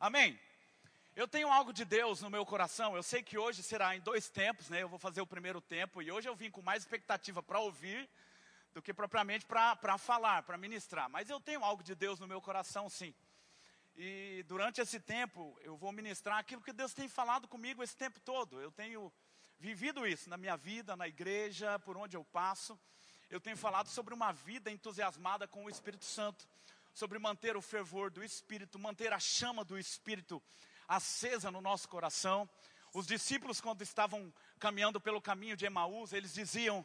Amém? Eu tenho algo de Deus no meu coração. Eu sei que hoje será em dois tempos, né? Eu vou fazer o primeiro tempo e hoje eu vim com mais expectativa para ouvir do que propriamente para falar, para ministrar. Mas eu tenho algo de Deus no meu coração, sim. E durante esse tempo eu vou ministrar aquilo que Deus tem falado comigo esse tempo todo. Eu tenho vivido isso na minha vida, na igreja, por onde eu passo. Eu tenho falado sobre uma vida entusiasmada com o Espírito Santo, sobre manter o fervor do Espírito, manter a chama do Espírito acesa no nosso coração. Os discípulos, quando estavam caminhando pelo caminho de Emaús, eles diziam: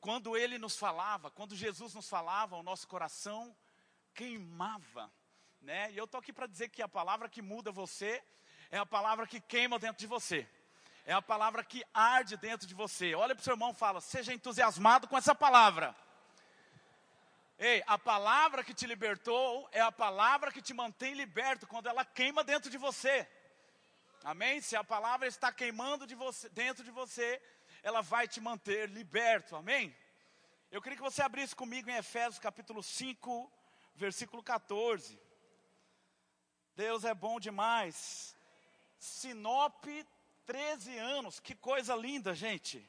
quando ele nos falava, quando Jesus nos falava, o nosso coração queimava. Né? E eu estou aqui para dizer que a palavra que muda você é a palavra que queima dentro de você. É a palavra que arde dentro de você. Olha para o seu irmão e fala: seja entusiasmado com essa palavra. Ei, a palavra que te libertou é a palavra que te mantém liberto quando ela queima dentro de você. Amém? Se a palavra está queimando de você, dentro de você, ela vai te manter liberto. Amém? Eu queria que você abrisse comigo em Efésios capítulo 5, versículo 14. Deus é bom demais. Sinop, 13 anos. Que coisa linda, gente.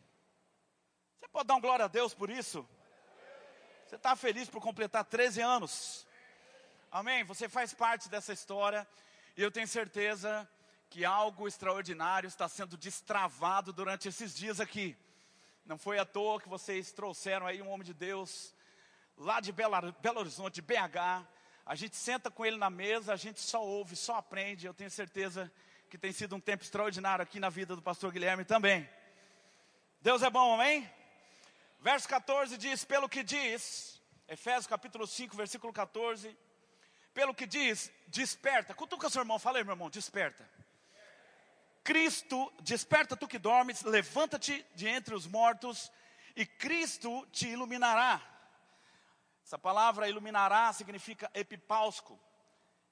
Você pode dar um glória a Deus por isso? Você está feliz por completar 13 anos? Amém? Você faz parte dessa história. E eu tenho certeza que algo extraordinário está sendo destravado durante esses dias aqui. Não foi à toa que vocês trouxeram aí um homem de Deus, lá de Belo, Belo Horizonte, BH. A gente senta com ele na mesa, a gente só ouve, só aprende. Eu tenho certeza que tem sido um tempo extraordinário aqui na vida do pastor Guilherme também. Deus é bom, amém? Verso 14 diz: Pelo que diz, Efésios capítulo 5, versículo 14. Pelo que diz, desperta. Cutuca seu irmão, fala aí, meu irmão, desperta. Cristo, desperta tu que dormes, levanta-te de entre os mortos, e Cristo te iluminará. Essa palavra iluminará significa epipausco.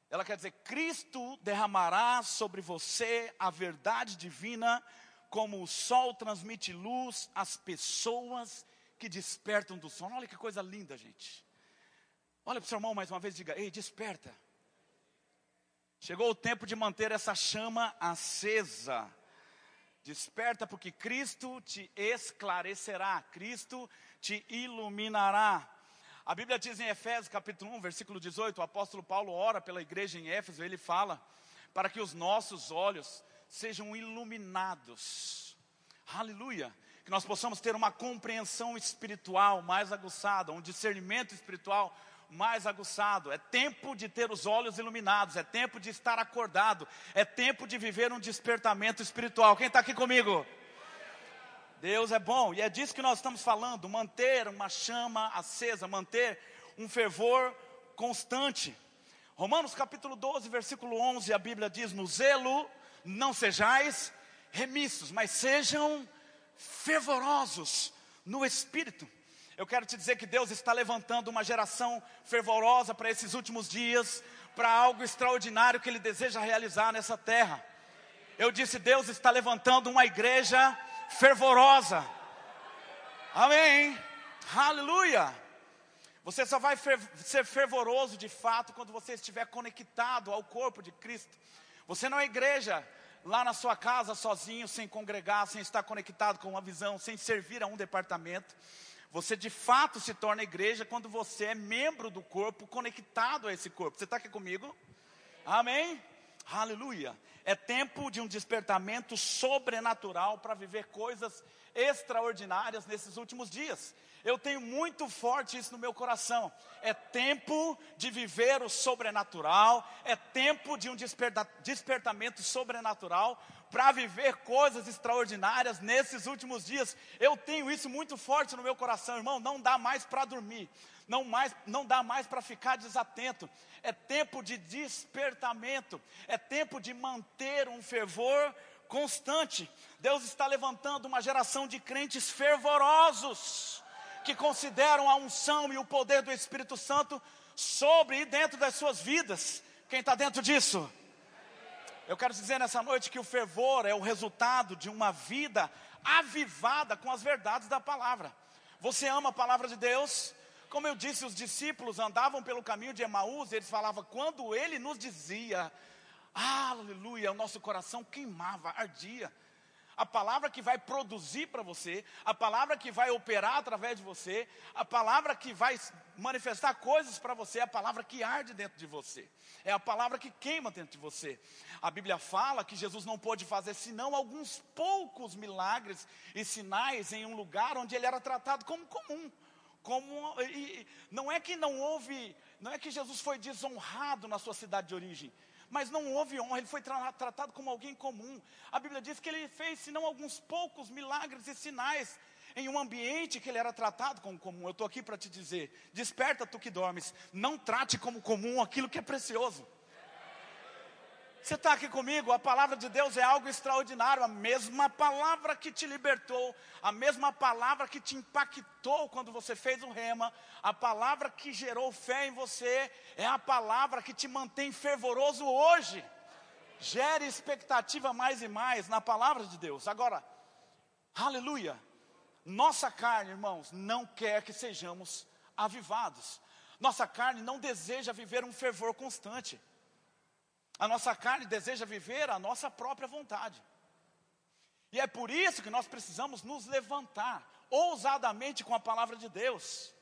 Ela quer dizer, Cristo derramará sobre você a verdade divina, como o sol transmite luz às pessoas que despertam do sono. Olha que coisa linda, gente. Olha para o seu irmão mais uma vez e diga: Ei, desperta. Chegou o tempo de manter essa chama acesa. Desperta, porque Cristo te esclarecerá, Cristo te iluminará. A Bíblia diz em Efésios capítulo 1, versículo 18, o apóstolo Paulo ora pela igreja em Éfeso, ele fala, para que os nossos olhos sejam iluminados. Aleluia! Que nós possamos ter uma compreensão espiritual mais aguçada, um discernimento espiritual mais aguçado. É tempo de ter os olhos iluminados, é tempo de estar acordado, é tempo de viver um despertamento espiritual. Quem está aqui comigo? Deus é bom e é disso que nós estamos falando: manter uma chama acesa, manter um fervor constante. Romanos capítulo 12, versículo 11, a Bíblia diz: No zelo não sejais remissos, mas sejam fervorosos no espírito. Eu quero te dizer que Deus está levantando uma geração fervorosa para esses últimos dias, para algo extraordinário que Ele deseja realizar nessa terra. Eu disse: Deus está levantando uma igreja fervorosa. Amém. Aleluia. Você só vai ser fervoroso de fato quando você estiver conectado ao corpo de Cristo. Você não é igreja lá na sua casa sozinho, sem congregar, sem estar conectado com uma visão, sem servir a um departamento. Você de fato se torna igreja quando você é membro do corpo, conectado a esse corpo. Você está aqui comigo? Amém? Aleluia. É tempo de um despertamento sobrenatural para viver coisas extraordinárias nesses últimos dias. Eu tenho muito forte isso no meu coração. É tempo de viver o sobrenatural, é tempo de um desperta despertamento sobrenatural para viver coisas extraordinárias nesses últimos dias. Eu tenho isso muito forte no meu coração, irmão. Não dá mais para dormir, não, mais, não dá mais para ficar desatento. É tempo de despertamento, é tempo de manter um fervor constante. Deus está levantando uma geração de crentes fervorosos que consideram a unção e o poder do Espírito Santo sobre e dentro das suas vidas. Quem está dentro disso? Eu quero dizer nessa noite que o fervor é o resultado de uma vida avivada com as verdades da palavra. Você ama a palavra de Deus? Como eu disse, os discípulos andavam pelo caminho de Emaús, e eles falavam, quando ele nos dizia aleluia, o nosso coração queimava, ardia. A palavra que vai produzir para você, a palavra que vai operar através de você, a palavra que vai manifestar coisas para você, é a palavra que arde dentro de você, é a palavra que queima dentro de você. A Bíblia fala que Jesus não pôde fazer senão alguns poucos milagres e sinais em um lugar onde ele era tratado como comum. Como, e, não é que não houve, não é que Jesus foi desonrado na sua cidade de origem, mas não houve honra, ele foi tra tratado como alguém comum. A Bíblia diz que ele fez, senão alguns poucos milagres e sinais, em um ambiente que ele era tratado como comum. Eu estou aqui para te dizer: desperta tu que dormes, não trate como comum aquilo que é precioso. Você está aqui comigo? A palavra de Deus é algo extraordinário. A mesma palavra que te libertou, a mesma palavra que te impactou quando você fez o rema, a palavra que gerou fé em você, é a palavra que te mantém fervoroso hoje. Gere expectativa mais e mais na palavra de Deus. Agora, aleluia. Nossa carne, irmãos, não quer que sejamos avivados. Nossa carne não deseja viver um fervor constante. A nossa carne deseja viver a nossa própria vontade. E é por isso que nós precisamos nos levantar ousadamente com a palavra de Deus.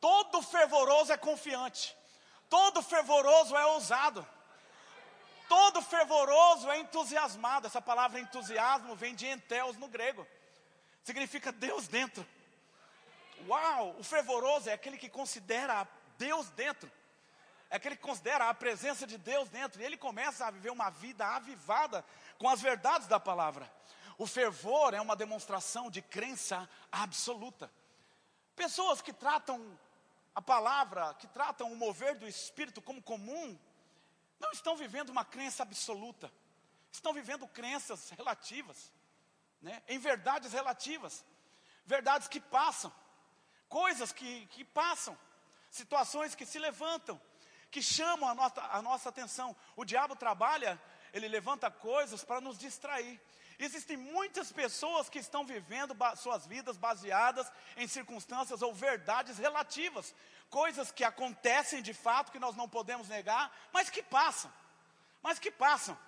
Todo fervoroso é confiante, todo fervoroso é ousado, todo fervoroso é entusiasmado. Essa palavra entusiasmo vem de enteos no grego, significa Deus dentro. Uau, o fervoroso é aquele que considera Deus dentro é que ele considera a presença de Deus dentro, e ele começa a viver uma vida avivada com as verdades da palavra. O fervor é uma demonstração de crença absoluta. Pessoas que tratam a palavra, que tratam o mover do Espírito como comum, não estão vivendo uma crença absoluta, estão vivendo crenças relativas, né? em verdades relativas, verdades que passam, coisas que, que passam, situações que se levantam, que chamam a nossa, a nossa atenção. O diabo trabalha, ele levanta coisas para nos distrair. Existem muitas pessoas que estão vivendo suas vidas baseadas em circunstâncias ou verdades relativas, coisas que acontecem de fato, que nós não podemos negar, mas que passam, mas que passam.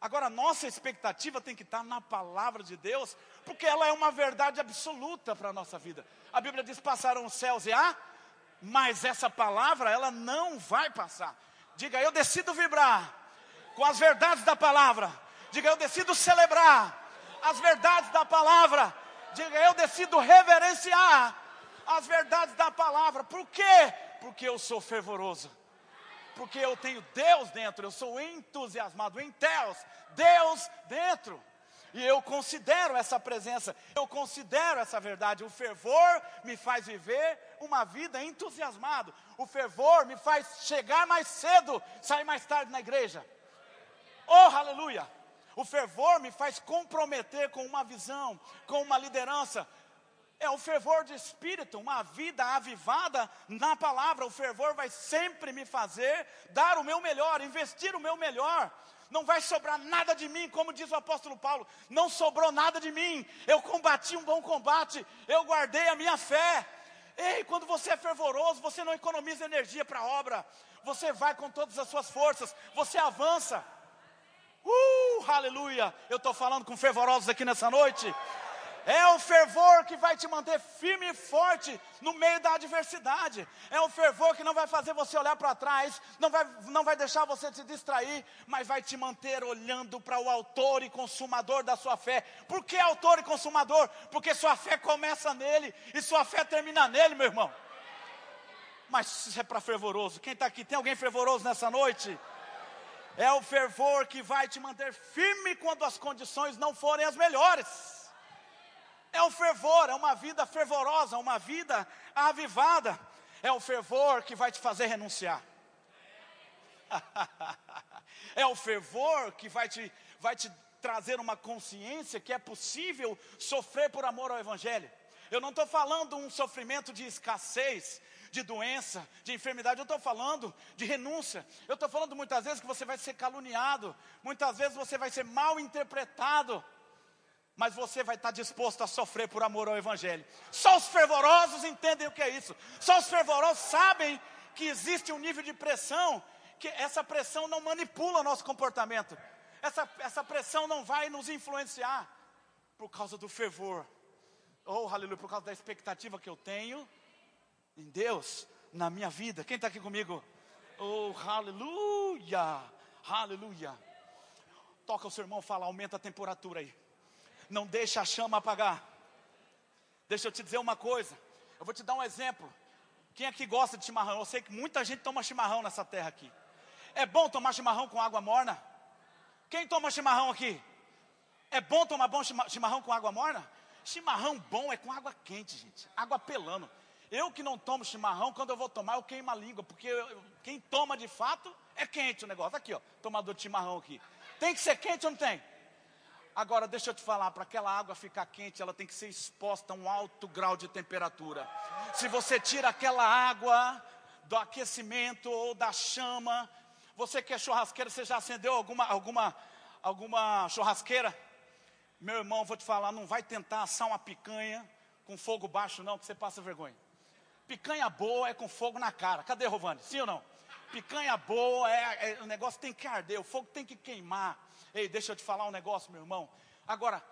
Agora, nossa expectativa tem que estar na palavra de Deus, porque ela é uma verdade absoluta para a nossa vida. A Bíblia diz: passaram os céus e a mas essa palavra, ela não vai passar. Diga, eu decido vibrar com as verdades da palavra. Diga, eu decido celebrar as verdades da palavra. Diga, eu decido reverenciar as verdades da palavra. Por quê? Porque eu sou fervoroso. Porque eu tenho Deus dentro, eu sou entusiasmado, em Deus, Deus dentro. E eu considero essa presença, eu considero essa verdade. O fervor me faz viver uma vida entusiasmado. O fervor me faz chegar mais cedo, sair mais tarde na igreja. Oh, aleluia! O fervor me faz comprometer com uma visão, com uma liderança. É o fervor de espírito, uma vida avivada na palavra. O fervor vai sempre me fazer dar o meu melhor, investir o meu melhor não vai sobrar nada de mim, como diz o apóstolo Paulo, não sobrou nada de mim, eu combati um bom combate, eu guardei a minha fé. Ei, quando você é fervoroso, você não economiza energia para a obra, você vai com todas as suas forças, você avança. Uh, aleluia! Eu estou falando com fervorosos aqui nessa noite. É o fervor que vai te manter firme e forte no meio da adversidade. É o fervor que não vai fazer você olhar para trás, não vai, não vai deixar você se distrair, mas vai te manter olhando para o autor e consumador da sua fé. Por que autor e consumador? Porque sua fé começa nele e sua fé termina nele, meu irmão. Mas isso é para fervoroso. Quem está aqui? Tem alguém fervoroso nessa noite? É o fervor que vai te manter firme quando as condições não forem as melhores. É o fervor, é uma vida fervorosa, uma vida avivada. É o fervor que vai te fazer renunciar. é o fervor que vai te, vai te trazer uma consciência que é possível sofrer por amor ao Evangelho. Eu não estou falando um sofrimento de escassez, de doença, de enfermidade, eu estou falando de renúncia. Eu estou falando muitas vezes que você vai ser caluniado, muitas vezes você vai ser mal interpretado mas você vai estar disposto a sofrer por amor ao Evangelho. Só os fervorosos entendem o que é isso. Só os fervorosos sabem que existe um nível de pressão que essa pressão não manipula nosso comportamento. Essa, essa pressão não vai nos influenciar por causa do fervor. Oh, aleluia, por causa da expectativa que eu tenho em Deus, na minha vida. Quem está aqui comigo? Oh, aleluia, aleluia. Toca o seu irmão, fala, aumenta a temperatura aí. Não deixa a chama apagar. Deixa eu te dizer uma coisa. Eu vou te dar um exemplo. Quem aqui gosta de chimarrão? Eu sei que muita gente toma chimarrão nessa terra aqui. É bom tomar chimarrão com água morna? Quem toma chimarrão aqui? É bom tomar bom chimarrão com água morna? Chimarrão bom é com água quente, gente. Água pelando. Eu que não tomo chimarrão, quando eu vou tomar, eu queimo a língua, porque eu, quem toma de fato é quente o negócio. Aqui, ó, tomador de chimarrão aqui. Tem que ser quente ou não tem? Agora, deixa eu te falar, para aquela água ficar quente, ela tem que ser exposta a um alto grau de temperatura. Se você tira aquela água do aquecimento ou da chama, você que é churrasqueiro, você já acendeu alguma, alguma, alguma churrasqueira? Meu irmão, vou te falar, não vai tentar assar uma picanha com fogo baixo, não, que você passa vergonha. Picanha boa é com fogo na cara. Cadê, Rovani? Sim ou não? Picanha boa, é, é, o negócio tem que arder, o fogo tem que queimar. Ei, deixa eu te falar um negócio, meu irmão. Agora,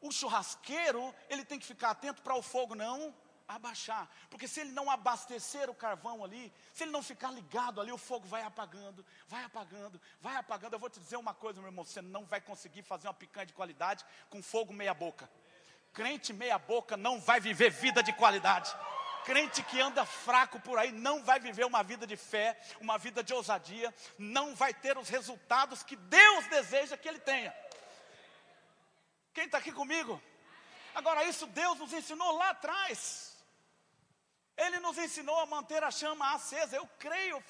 o churrasqueiro, ele tem que ficar atento para o fogo não abaixar. Porque se ele não abastecer o carvão ali, se ele não ficar ligado ali, o fogo vai apagando, vai apagando, vai apagando. Eu vou te dizer uma coisa, meu irmão: você não vai conseguir fazer uma picanha de qualidade com fogo meia-boca. Crente meia-boca não vai viver vida de qualidade. Crente que anda fraco por aí não vai viver uma vida de fé, uma vida de ousadia, não vai ter os resultados que Deus deseja que ele tenha. Quem está aqui comigo? Agora, isso Deus nos ensinou lá atrás. Ele nos ensinou a manter a chama acesa. Eu creio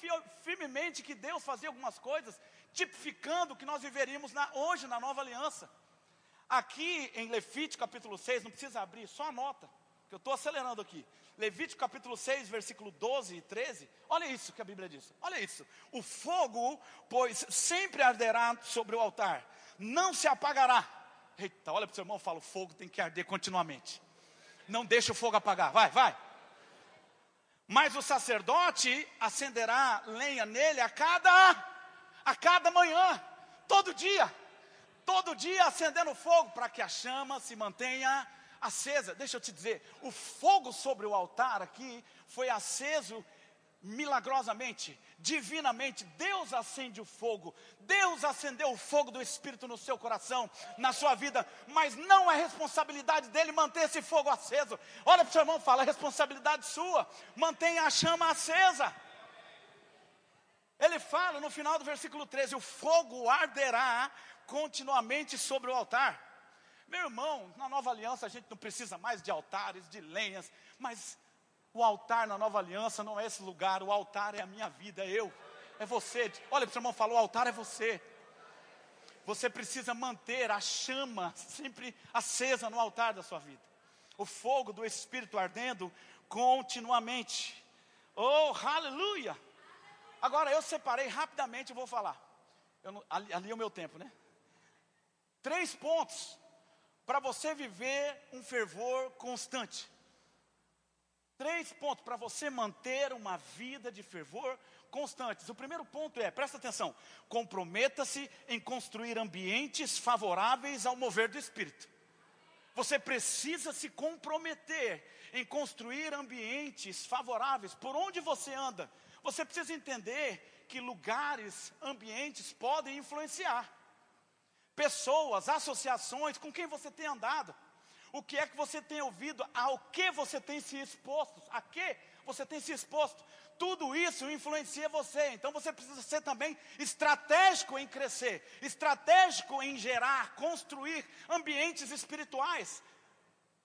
firmemente que Deus fazia algumas coisas, tipificando o que nós viveríamos na, hoje na nova aliança. Aqui em Levítico capítulo 6, não precisa abrir, só anota, que eu estou acelerando aqui. Levítico capítulo 6, versículo 12 e 13. Olha isso que a Bíblia diz. Olha isso. O fogo, pois, sempre arderá sobre o altar, não se apagará. Eita, olha para o seu irmão e fala: o fogo tem que arder continuamente. Não deixa o fogo apagar. Vai, vai. Mas o sacerdote acenderá lenha nele a cada a cada manhã, todo dia todo dia acendendo fogo para que a chama se mantenha acesa. Deixa eu te dizer, o fogo sobre o altar aqui foi aceso milagrosamente, divinamente. Deus acende o fogo. Deus acendeu o fogo do Espírito no seu coração, na sua vida, mas não é responsabilidade dele manter esse fogo aceso. Olha para o seu irmão e fala: é responsabilidade sua, mantenha a chama acesa. Ele fala no final do versículo 13: o fogo arderá continuamente sobre o altar. Meu irmão, na nova aliança a gente não precisa mais de altares, de lenhas, mas o altar na nova aliança não é esse lugar, o altar é a minha vida, é eu, é você. Olha o seu irmão falou: o altar é você. Você precisa manter a chama sempre acesa no altar da sua vida. O fogo do Espírito ardendo continuamente. Oh, aleluia! Agora eu separei rapidamente, vou falar. Não, ali, ali é o meu tempo, né? Três pontos para você viver um fervor constante. Três pontos para você manter uma vida de fervor constantes. O primeiro ponto é, presta atenção, comprometa-se em construir ambientes favoráveis ao mover do Espírito. Você precisa se comprometer em construir ambientes favoráveis por onde você anda. Você precisa entender que lugares, ambientes podem influenciar pessoas, associações, com quem você tem andado, o que é que você tem ouvido, ao que você tem se exposto, a que você tem se exposto. Tudo isso influencia você, então você precisa ser também estratégico em crescer, estratégico em gerar, construir ambientes espirituais.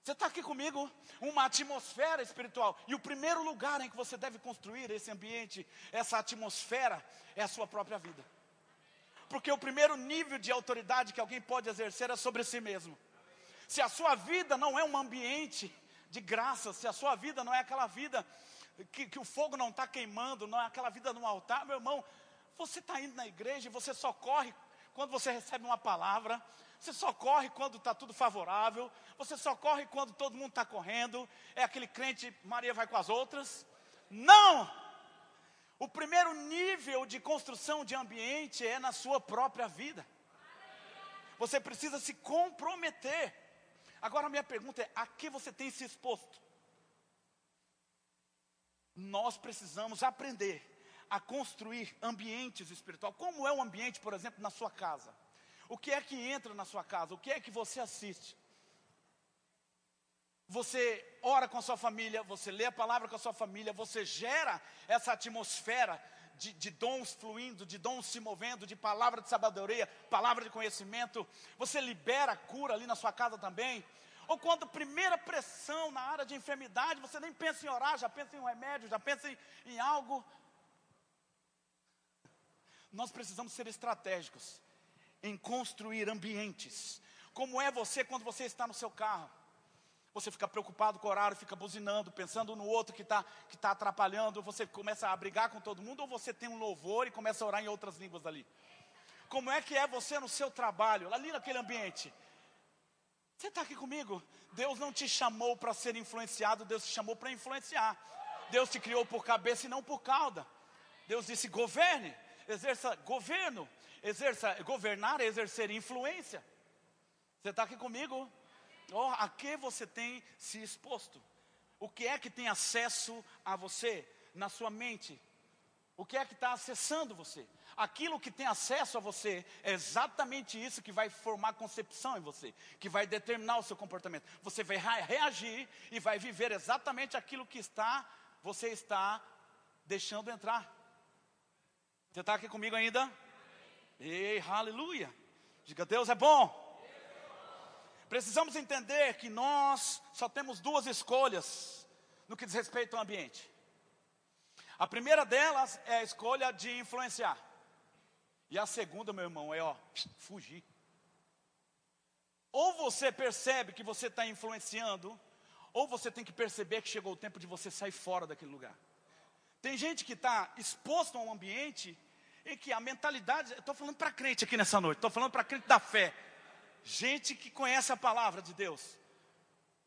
Você está aqui comigo? Uma atmosfera espiritual. E o primeiro lugar em que você deve construir esse ambiente, essa atmosfera, é a sua própria vida. Porque o primeiro nível de autoridade que alguém pode exercer é sobre si mesmo. Se a sua vida não é um ambiente de graça, se a sua vida não é aquela vida que, que o fogo não está queimando, não é aquela vida no altar, meu irmão, você está indo na igreja e você só corre quando você recebe uma palavra, você só corre quando está tudo favorável, você só corre quando todo mundo está correndo, é aquele crente, Maria vai com as outras. Não! O primeiro nível de construção de ambiente é na sua própria vida. Você precisa se comprometer. Agora, minha pergunta é: a que você tem se exposto? Nós precisamos aprender a construir ambientes espirituais. Como é o ambiente, por exemplo, na sua casa? O que é que entra na sua casa? O que é que você assiste? Você ora com a sua família, você lê a palavra com a sua família, você gera essa atmosfera de, de, dons fluindo, de dons se movendo, de palavra de sabedoria, palavra de conhecimento. Você libera cura ali na sua casa também. Ou quando primeira pressão na área de enfermidade, você nem pensa em orar, já pensa em um remédio, já pensa em, em algo. Nós precisamos ser estratégicos em construir ambientes. Como é você quando você está no seu carro? Você fica preocupado com o horário, fica buzinando, pensando no outro que está que tá atrapalhando, você começa a brigar com todo mundo, ou você tem um louvor e começa a orar em outras línguas ali? Como é que é você no seu trabalho, ali naquele ambiente? Você está aqui comigo? Deus não te chamou para ser influenciado, Deus te chamou para influenciar. Deus te criou por cabeça e não por cauda. Deus disse: governe, exerça governo, exerça governar é exercer influência. Você está aqui comigo? Oh, a que você tem se exposto? O que é que tem acesso a você, na sua mente? O que é que está acessando você? Aquilo que tem acesso a você é exatamente isso que vai formar concepção em você, que vai determinar o seu comportamento. Você vai reagir e vai viver exatamente aquilo que está, você está deixando entrar. Você está aqui comigo ainda? Ei, aleluia! Diga, Deus é bom. Precisamos entender que nós só temos duas escolhas no que diz respeito ao ambiente. A primeira delas é a escolha de influenciar. E a segunda, meu irmão, é ó, fugir. Ou você percebe que você está influenciando, ou você tem que perceber que chegou o tempo de você sair fora daquele lugar. Tem gente que está exposto a um ambiente em que a mentalidade, estou falando para crente aqui nessa noite, estou falando para crente da fé, gente que conhece a palavra de Deus,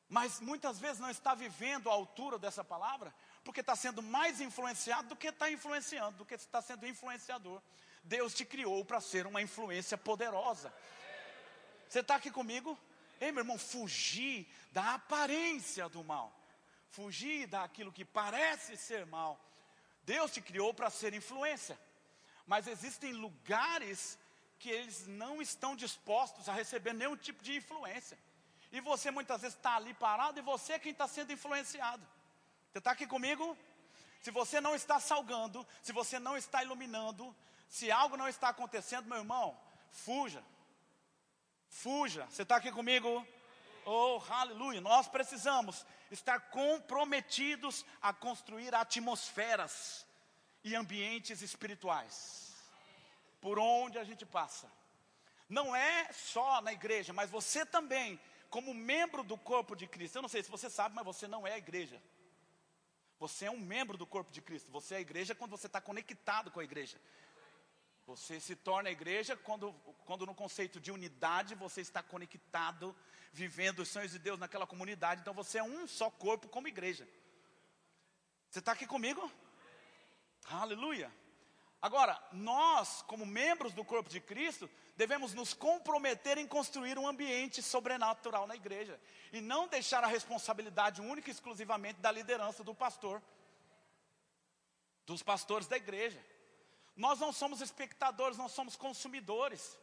mas muitas vezes não está vivendo a altura dessa palavra, porque está sendo mais influenciado do que está influenciando, do que está sendo influenciador. Deus te criou para ser uma influência poderosa. Você está aqui comigo? Ei, meu irmão, fugir da aparência do mal, fugir daquilo que parece ser mal. Deus te criou para ser influência, mas existem lugares que eles não estão dispostos a receber nenhum tipo de influência. E você muitas vezes está ali parado e você é quem está sendo influenciado. Você está aqui comigo? Se você não está salgando, se você não está iluminando, se algo não está acontecendo, meu irmão, fuja. Fuja. Você está aqui comigo? Oh, aleluia. Nós precisamos estar comprometidos a construir atmosferas e ambientes espirituais por onde a gente passa. Não é só na igreja, mas você também, como membro do corpo de Cristo. Eu não sei se você sabe, mas você não é a igreja. Você é um membro do corpo de Cristo. Você é a igreja quando você está conectado com a igreja. Você se torna a igreja quando, quando no conceito de unidade você está conectado, vivendo os sonhos de Deus naquela comunidade. Então você é um só corpo como igreja. Você está aqui comigo? Aleluia. Agora, nós, como membros do corpo de Cristo, devemos nos comprometer em construir um ambiente sobrenatural na igreja e não deixar a responsabilidade única e exclusivamente da liderança do pastor, dos pastores da igreja. Nós não somos espectadores, nós somos consumidores.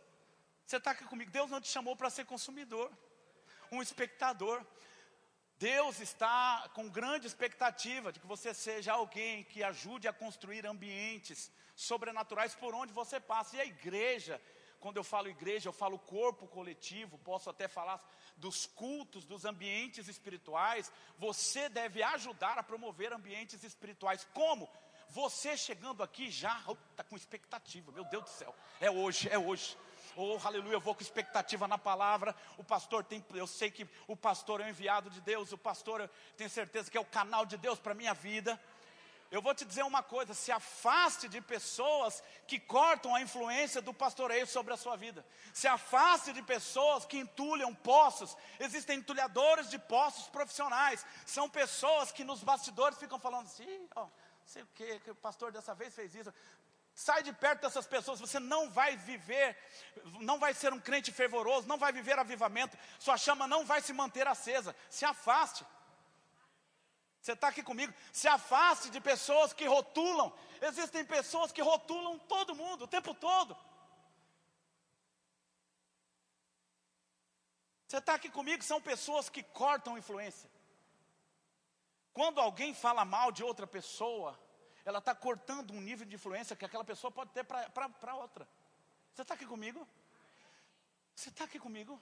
Você está aqui comigo? Deus não te chamou para ser consumidor, um espectador. Deus está com grande expectativa de que você seja alguém que ajude a construir ambientes sobrenaturais por onde você passa. E a igreja, quando eu falo igreja, eu falo corpo coletivo, posso até falar dos cultos, dos ambientes espirituais. Você deve ajudar a promover ambientes espirituais. Como? Você chegando aqui já está com expectativa, meu Deus do céu, é hoje, é hoje. Oh, aleluia, eu vou com expectativa na palavra. O pastor tem, eu sei que o pastor é o enviado de Deus, o pastor eu tenho certeza que é o canal de Deus para a minha vida. Eu vou te dizer uma coisa: se afaste de pessoas que cortam a influência do pastoreio sobre a sua vida. Se afaste de pessoas que entulham poços. Existem entulhadores de poços profissionais. São pessoas que nos bastidores ficam falando assim: ó, sei o que o pastor dessa vez fez isso. Sai de perto dessas pessoas, você não vai viver, não vai ser um crente fervoroso, não vai viver avivamento, sua chama não vai se manter acesa. Se afaste. Você está aqui comigo? Se afaste de pessoas que rotulam. Existem pessoas que rotulam todo mundo, o tempo todo. Você está aqui comigo? São pessoas que cortam influência. Quando alguém fala mal de outra pessoa, ela está cortando um nível de influência que aquela pessoa pode ter para outra. Você está aqui comigo? Você está aqui comigo?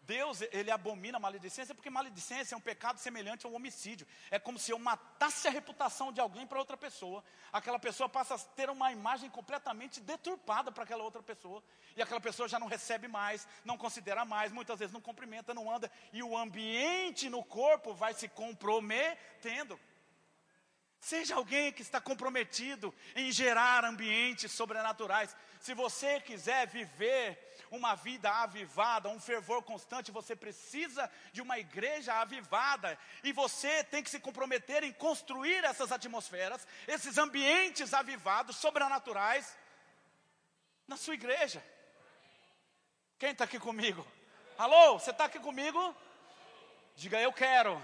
Deus, ele abomina a maledicência, porque maledicência é um pecado semelhante ao homicídio. É como se eu matasse a reputação de alguém para outra pessoa. Aquela pessoa passa a ter uma imagem completamente deturpada para aquela outra pessoa. E aquela pessoa já não recebe mais, não considera mais, muitas vezes não cumprimenta, não anda. E o ambiente no corpo vai se comprometendo. Seja alguém que está comprometido em gerar ambientes sobrenaturais. Se você quiser viver uma vida avivada, um fervor constante, você precisa de uma igreja avivada. E você tem que se comprometer em construir essas atmosferas, esses ambientes avivados, sobrenaturais, na sua igreja. Quem está aqui comigo? Alô, você está aqui comigo? Diga, eu quero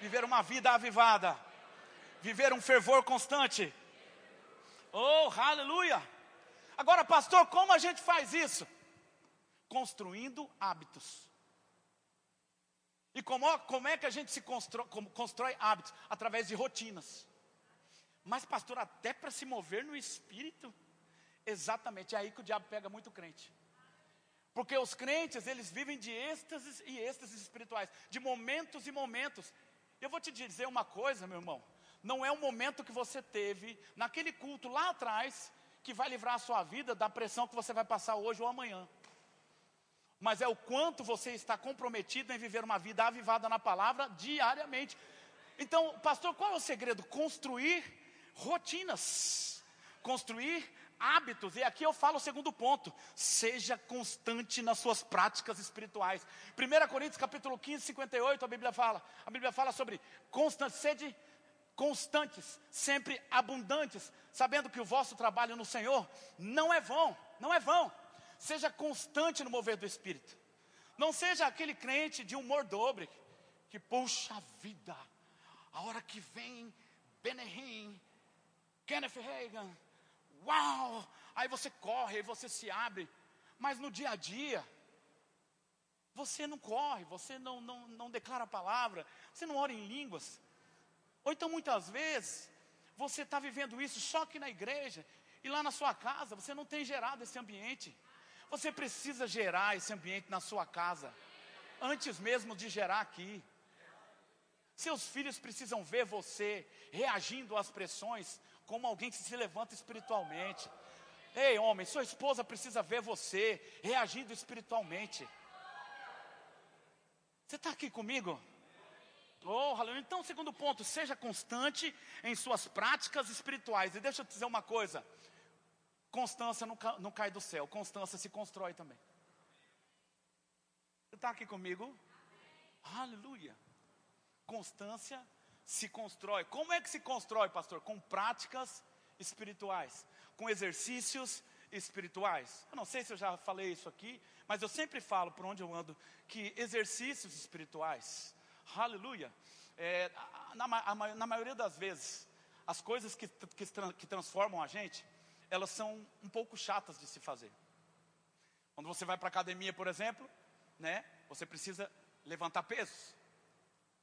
viver uma vida avivada viver um fervor constante. Oh, aleluia! Agora, pastor, como a gente faz isso? Construindo hábitos. E como, como é que a gente se constrói, constrói hábitos? Através de rotinas. Mas, pastor, até para se mover no espírito, exatamente, é aí que o diabo pega muito crente. Porque os crentes, eles vivem de êxtases e êxtases espirituais, de momentos e momentos. Eu vou te dizer uma coisa, meu irmão não é o momento que você teve naquele culto lá atrás que vai livrar a sua vida da pressão que você vai passar hoje ou amanhã. Mas é o quanto você está comprometido em viver uma vida avivada na palavra diariamente. Então, pastor, qual é o segredo? Construir rotinas, construir hábitos. E aqui eu falo o segundo ponto: seja constante nas suas práticas espirituais. 1 Coríntios capítulo 15, 58, a Bíblia fala. A Bíblia fala sobre constante, sede constantes, sempre abundantes, sabendo que o vosso trabalho no Senhor não é vão, não é vão. Seja constante no mover do Espírito. Não seja aquele crente de humor dobre, que puxa a vida. A hora que vem Benehim, Kenneth Reagan, uau! Aí você corre, aí você se abre. Mas no dia a dia, você não corre, você não, não, não declara a palavra, você não ora em línguas, ou então muitas vezes, você está vivendo isso só aqui na igreja, e lá na sua casa você não tem gerado esse ambiente. Você precisa gerar esse ambiente na sua casa, antes mesmo de gerar aqui. Seus filhos precisam ver você reagindo às pressões como alguém que se levanta espiritualmente. Ei, homem, sua esposa precisa ver você reagindo espiritualmente. Você está aqui comigo? Oh. Então, segundo ponto, seja constante em suas práticas espirituais. E deixa eu te dizer uma coisa: constância não, não cai do céu, constância se constrói também. Você está aqui comigo? Aleluia. Constância se constrói. Como é que se constrói, pastor? Com práticas espirituais, com exercícios espirituais. Eu não sei se eu já falei isso aqui, mas eu sempre falo por onde eu ando que exercícios espirituais Aleluia. É, na, na, maioria das vezes, as coisas que, que, que transformam a gente, elas são um pouco chatas de se fazer. Quando você vai para a academia, por exemplo, né, você precisa levantar pesos.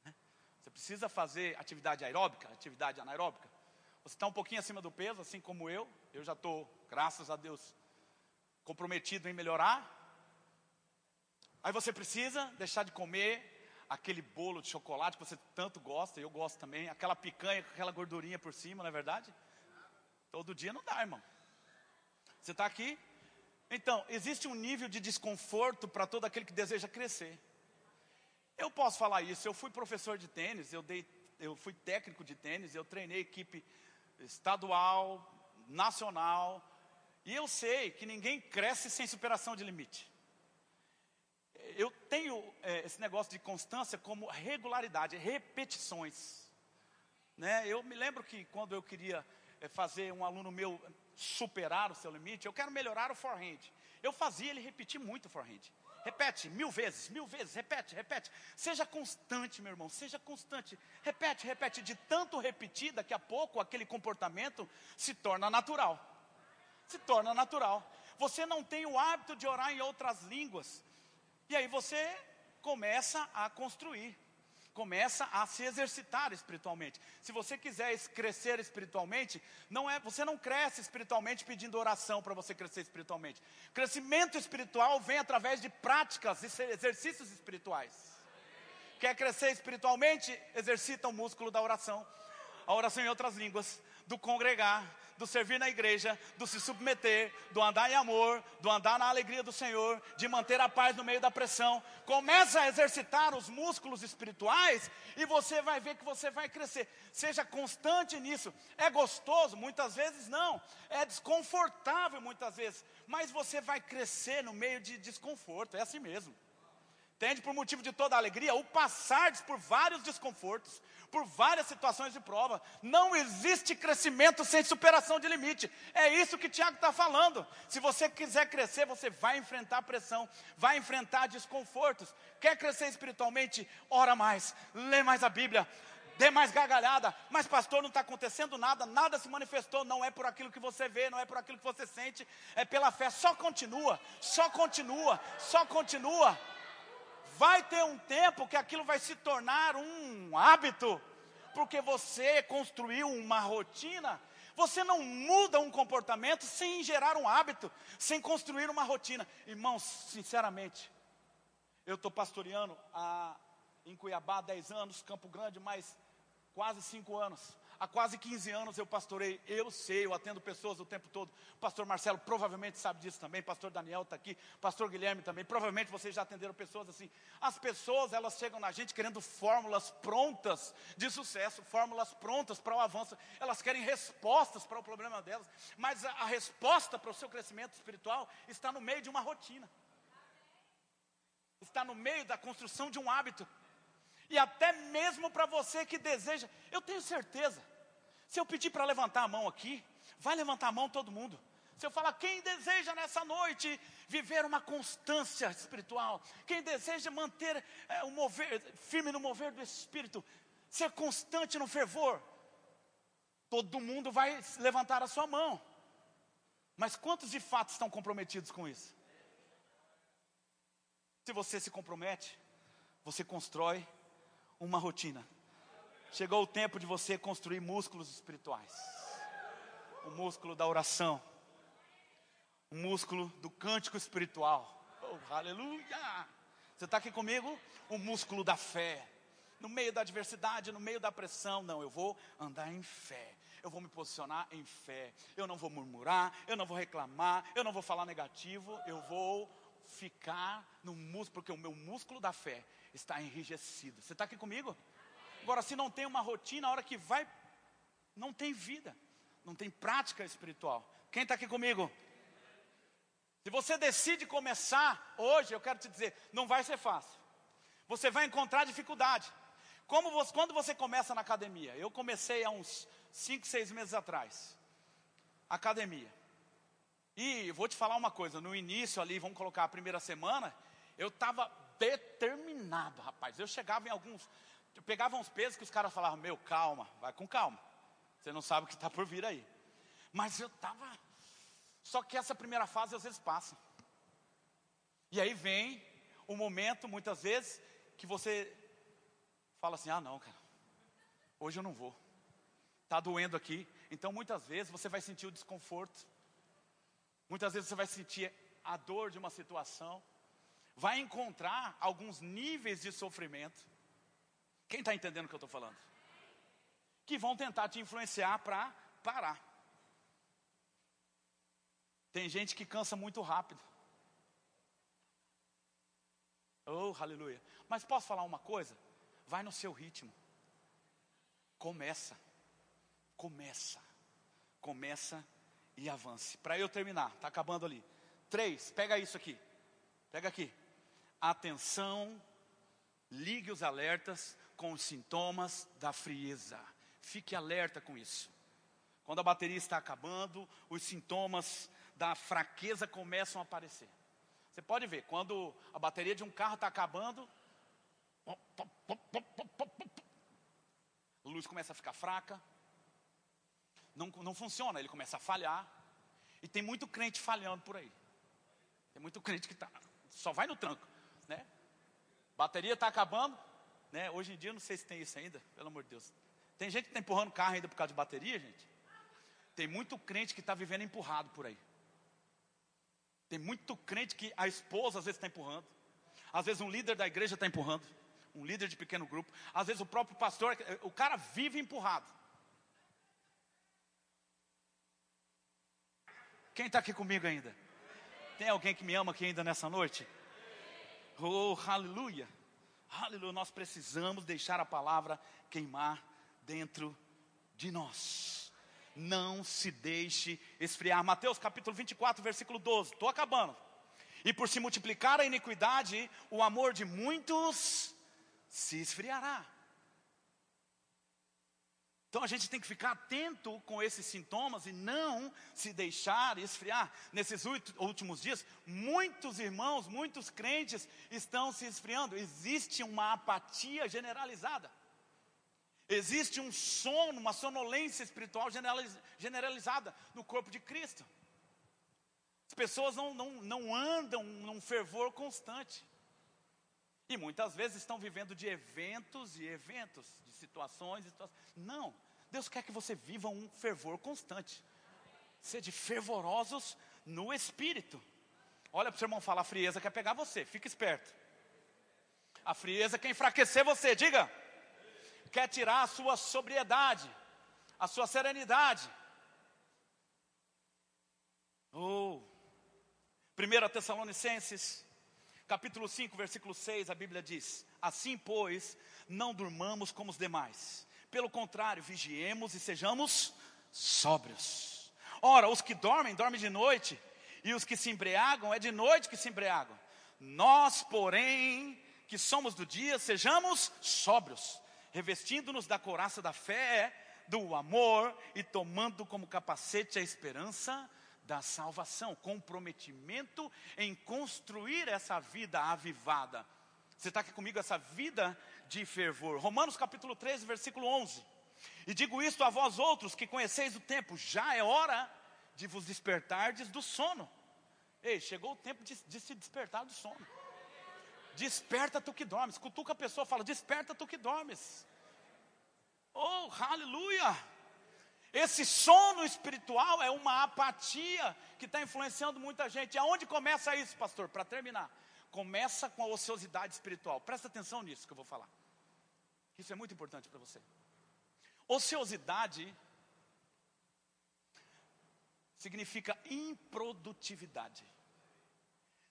Né? Você precisa fazer atividade aeróbica, atividade anaeróbica. Você está um pouquinho acima do peso, assim como eu. Eu já estou, graças a Deus, comprometido em melhorar. Aí você precisa deixar de comer aquele bolo de chocolate que você tanto gosta, eu gosto também, aquela picanha com aquela gordurinha por cima, não é verdade? Todo dia não dá, irmão. Você está aqui? Então, existe um nível de desconforto para todo aquele que deseja crescer. Eu posso falar isso, eu fui professor de tênis, eu, dei, eu fui técnico de tênis, eu treinei equipe estadual, nacional, e eu sei que ninguém cresce sem superação de limite eu tenho é, esse negócio de constância como regularidade, repetições. Né? Eu me lembro que quando eu queria é, fazer um aluno meu superar o seu limite, eu quero melhorar o forehand. Eu fazia ele repetir muito o forehand. Repete mil vezes, mil vezes, repete, repete. Seja constante, meu irmão, seja constante. Repete, repete. De tanto repetir, daqui a pouco aquele comportamento se torna natural. Se torna natural. Você não tem o hábito de orar em outras línguas. E aí você começa a construir começa a se exercitar espiritualmente. Se você quiser crescer espiritualmente, não é, você não cresce espiritualmente pedindo oração para você crescer espiritualmente. Crescimento espiritual vem através de práticas e exercícios espirituais. Quer crescer espiritualmente? Exercita o músculo da oração. A oração em outras línguas, do congregar, do servir na igreja, do se submeter, do andar em amor, do andar na alegria do Senhor, de manter a paz no meio da pressão. Começa a exercitar os músculos espirituais e você vai ver que você vai crescer. Seja constante nisso. É gostoso? Muitas vezes não. É desconfortável muitas vezes. Mas você vai crescer no meio de desconforto. É assim mesmo. Entende? Por motivo de toda alegria, o passar por vários desconfortos, por várias situações de prova. Não existe crescimento sem superação de limite. É isso que Tiago está falando. Se você quiser crescer, você vai enfrentar pressão, vai enfrentar desconfortos. Quer crescer espiritualmente? Ora mais, lê mais a Bíblia, dê mais gargalhada, mas pastor, não está acontecendo nada, nada se manifestou, não é por aquilo que você vê, não é por aquilo que você sente, é pela fé, só continua, só continua, só continua vai ter um tempo que aquilo vai se tornar um hábito, porque você construiu uma rotina. Você não muda um comportamento sem gerar um hábito, sem construir uma rotina. Irmãos, sinceramente, eu estou pastoreando a, em Cuiabá há 10 anos, Campo Grande mais quase 5 anos. Há quase 15 anos eu pastorei, eu sei, eu atendo pessoas o tempo todo. Pastor Marcelo provavelmente sabe disso também, pastor Daniel está aqui, pastor Guilherme também, provavelmente vocês já atenderam pessoas assim. As pessoas, elas chegam na gente querendo fórmulas prontas de sucesso, fórmulas prontas para o avanço. Elas querem respostas para o problema delas, mas a, a resposta para o seu crescimento espiritual está no meio de uma rotina. Está no meio da construção de um hábito e até mesmo para você que deseja. Eu tenho certeza, se eu pedir para levantar a mão aqui, vai levantar a mão todo mundo. Se eu falar, quem deseja nessa noite viver uma constância espiritual, quem deseja manter é, um mover, firme no mover do Espírito, ser constante no fervor, todo mundo vai levantar a sua mão. Mas quantos de fato estão comprometidos com isso? Se você se compromete, você constrói uma rotina. Chegou o tempo de você construir músculos espirituais. O músculo da oração. O músculo do cântico espiritual. Oh, aleluia! Você está aqui comigo? O músculo da fé. No meio da adversidade, no meio da pressão, não, eu vou andar em fé. Eu vou me posicionar em fé. Eu não vou murmurar, eu não vou reclamar, eu não vou falar negativo, eu vou ficar no músculo, porque o meu músculo da fé está enrijecido. Você está aqui comigo? Agora, se não tem uma rotina, a hora que vai, não tem vida, não tem prática espiritual. Quem está aqui comigo? Se você decide começar hoje, eu quero te dizer, não vai ser fácil. Você vai encontrar dificuldade. Como você, quando você começa na academia? Eu comecei há uns 5, 6 meses atrás. Academia. E vou te falar uma coisa, no início ali, vamos colocar a primeira semana, eu estava determinado, rapaz. Eu chegava em alguns, eu pegava uns pesos que os caras falavam, meu, calma, vai com calma. Você não sabe o que está por vir aí. Mas eu estava. Só que essa primeira fase às vezes passa. E aí vem o momento, muitas vezes, que você fala assim: ah, não, cara, hoje eu não vou. Está doendo aqui. Então, muitas vezes, você vai sentir o desconforto. Muitas vezes, você vai sentir a dor de uma situação vai encontrar alguns níveis de sofrimento. Quem está entendendo o que eu estou falando? Que vão tentar te influenciar para parar. Tem gente que cansa muito rápido. Oh, aleluia. Mas posso falar uma coisa? Vai no seu ritmo. Começa. Começa. Começa e avance. Para eu terminar, está acabando ali. Três, pega isso aqui. Pega aqui atenção, ligue os alertas com os sintomas da frieza. Fique alerta com isso. Quando a bateria está acabando, os sintomas da fraqueza começam a aparecer. Você pode ver, quando a bateria de um carro está acabando, a luz começa a ficar fraca, não, não funciona, ele começa a falhar, e tem muito crente falhando por aí. Tem muito crente que tá, só vai no tranco, né? Bateria está acabando, né? Hoje em dia não sei se tem isso ainda, pelo amor de Deus. Tem gente que está empurrando carro ainda por causa de bateria, gente. Tem muito crente que está vivendo empurrado por aí. Tem muito crente que a esposa às vezes está empurrando. Às vezes um líder da igreja está empurrando. Um líder de pequeno grupo. Às vezes o próprio pastor, o cara vive empurrado. Quem está aqui comigo ainda? Tem alguém que me ama aqui ainda nessa noite? Oh, aleluia. Aleluia. Nós precisamos deixar a palavra queimar dentro de nós. Não se deixe esfriar. Mateus capítulo 24, versículo 12. Estou acabando. E por se multiplicar a iniquidade, o amor de muitos se esfriará. Então a gente tem que ficar atento com esses sintomas e não se deixar esfriar. Nesses últimos dias, muitos irmãos, muitos crentes estão se esfriando. Existe uma apatia generalizada. Existe um sono, uma sonolência espiritual generalizada no corpo de Cristo. As pessoas não, não, não andam num fervor constante. E muitas vezes estão vivendo de eventos e eventos, de situações e situações. Não, Deus quer que você viva um fervor constante. Sede fervorosos no espírito. Olha para o seu irmão falar, a frieza quer pegar você, fica esperto. A frieza quer enfraquecer você, diga. Quer tirar a sua sobriedade, a sua serenidade. Oh, 1 Tessalonicenses capítulo 5, versículo 6, a Bíblia diz: Assim, pois, não durmamos como os demais. Pelo contrário, vigiemos e sejamos sóbrios. Ora, os que dormem, dormem de noite, e os que se embriagam, é de noite que se embriagam. Nós, porém, que somos do dia, sejamos sóbrios, revestindo-nos da couraça da fé, do amor e tomando como capacete a esperança da salvação, comprometimento em construir essa vida avivada. Você está aqui comigo, essa vida de fervor. Romanos capítulo 13, versículo 11. E digo isto a vós outros que conheceis o tempo, já é hora de vos despertardes do sono. Ei, chegou o tempo de, de se despertar do sono. Desperta tu que dormes. Cutuca a pessoa fala: Desperta tu que dormes. Oh, aleluia! Esse sono espiritual é uma apatia que está influenciando muita gente. Aonde começa isso, pastor? Para terminar, começa com a ociosidade espiritual. Presta atenção nisso que eu vou falar. Isso é muito importante para você. Ociosidade significa improdutividade.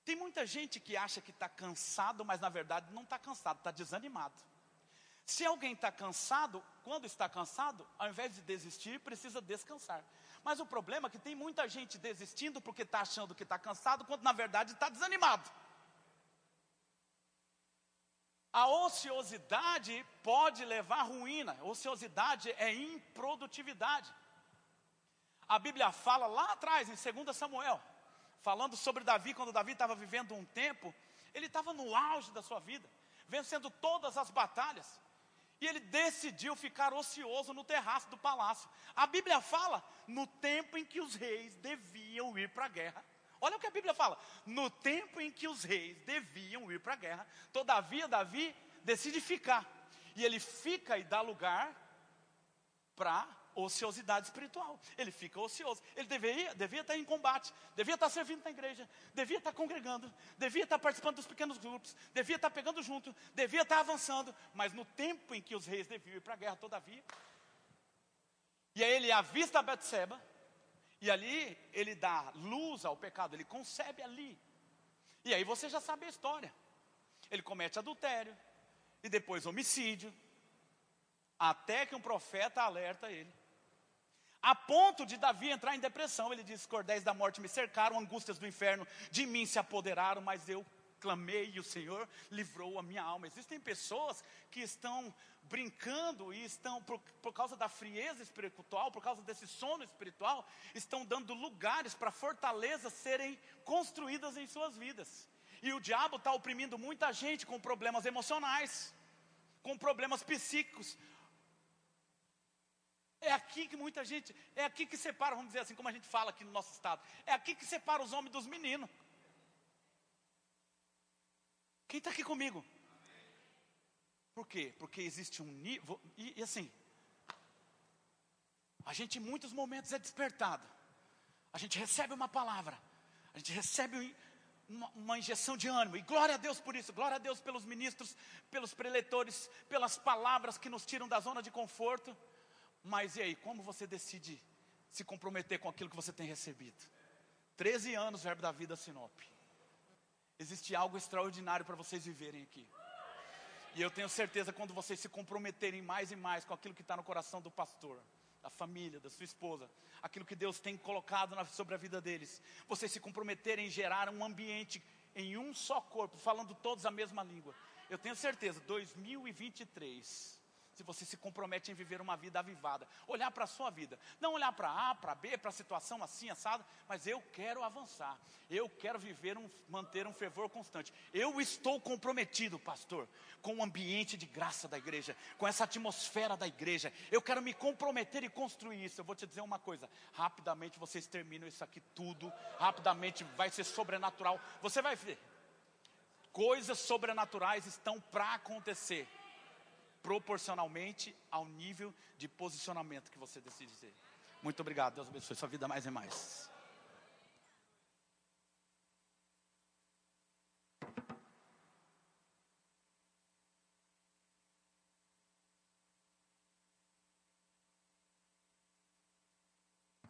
Tem muita gente que acha que está cansado, mas na verdade não está cansado, está desanimado. Se alguém está cansado, quando está cansado, ao invés de desistir, precisa descansar. Mas o problema é que tem muita gente desistindo porque está achando que está cansado, quando na verdade está desanimado. A ociosidade pode levar à ruína. Ociosidade é improdutividade. A Bíblia fala lá atrás, em 2 Samuel, falando sobre Davi, quando Davi estava vivendo um tempo, ele estava no auge da sua vida, vencendo todas as batalhas. E ele decidiu ficar ocioso no terraço do palácio. A Bíblia fala no tempo em que os reis deviam ir para a guerra. Olha o que a Bíblia fala. No tempo em que os reis deviam ir para a guerra, todavia Davi decide ficar. E ele fica e dá lugar para ociosidade espiritual. Ele fica ocioso. Ele deveria, devia estar em combate, devia estar servindo na igreja, devia estar congregando, devia estar participando dos pequenos grupos, devia estar pegando junto, devia estar avançando. Mas no tempo em que os reis deviam ir para a guerra, todavia. E aí ele avista Betseba, e ali ele dá luz ao pecado, ele concebe ali. E aí você já sabe a história. Ele comete adultério, e depois homicídio, até que um profeta alerta ele. A ponto de Davi entrar em depressão, ele diz: Cordéis da morte me cercaram, angústias do inferno de mim se apoderaram, mas eu clamei e o Senhor livrou a minha alma. Existem pessoas que estão brincando e estão, por, por causa da frieza espiritual, por causa desse sono espiritual, estão dando lugares para fortalezas serem construídas em suas vidas. E o diabo está oprimindo muita gente com problemas emocionais, com problemas psíquicos. É aqui que muita gente, é aqui que separa, vamos dizer assim, como a gente fala aqui no nosso estado, é aqui que separa os homens dos meninos. Quem está aqui comigo? Por quê? Porque existe um nível, e, e assim, a gente em muitos momentos é despertado, a gente recebe uma palavra, a gente recebe uma, uma, injeção de ânimo, e glória a Deus por isso, glória a Deus pelos ministros, pelos preletores, pelas palavras que nos tiram da zona de conforto. Mas e aí, como você decide se comprometer com aquilo que você tem recebido? 13 anos, Verbo da Vida Sinop. Existe algo extraordinário para vocês viverem aqui. E eu tenho certeza quando vocês se comprometerem mais e mais com aquilo que está no coração do pastor, da família, da sua esposa, aquilo que Deus tem colocado na, sobre a vida deles, vocês se comprometerem em gerar um ambiente em um só corpo, falando todos a mesma língua. Eu tenho certeza, 2023 se você se compromete em viver uma vida avivada. Olhar para a sua vida. Não olhar para A, para B, para a situação assim, assada, mas eu quero avançar. Eu quero viver, um, manter um fervor constante. Eu estou comprometido, pastor, com o ambiente de graça da igreja, com essa atmosfera da igreja. Eu quero me comprometer e construir isso. Eu vou te dizer uma coisa: rapidamente vocês terminam isso aqui tudo, rapidamente vai ser sobrenatural. Você vai ver. Coisas sobrenaturais estão para acontecer proporcionalmente ao nível de posicionamento que você decide ter. Muito obrigado, Deus abençoe sua vida mais e mais.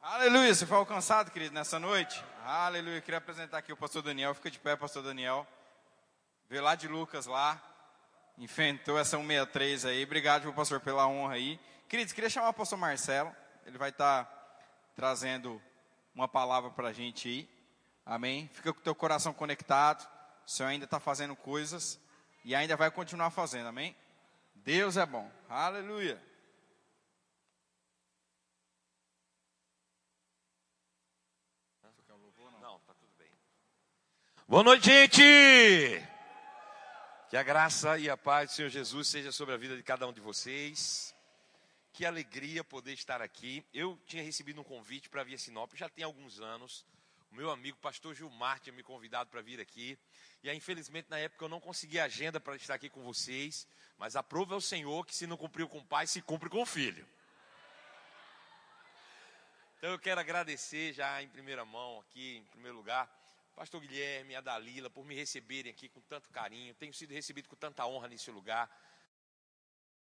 Aleluia, você foi alcançado, querido, nessa noite? Aleluia, eu queria apresentar aqui o pastor Daniel, fica de pé, pastor Daniel. Veio lá de Lucas lá, enfrentou essa 163 aí. Obrigado, meu pastor, pela honra aí. Queridos, queria chamar o pastor Marcelo. Ele vai estar tá trazendo uma palavra para a gente aí. Amém? Fica com o teu coração conectado. O Senhor ainda está fazendo coisas e ainda vai continuar fazendo. Amém? Deus é bom. Aleluia. Tá. Boa noite, gente! Que a graça e a paz do Senhor Jesus seja sobre a vida de cada um de vocês. Que alegria poder estar aqui. Eu tinha recebido um convite para vir a Sinop já tem alguns anos. O meu amigo pastor Gilmar tinha me convidado para vir aqui. E aí, infelizmente, na época eu não consegui agenda para estar aqui com vocês. Mas aprova o Senhor que se não cumpriu com o pai, se cumpre com o filho. Então eu quero agradecer já em primeira mão aqui, em primeiro lugar, pastor Guilherme, a Dalila, por me receberem aqui com tanto carinho. Tenho sido recebido com tanta honra nesse lugar.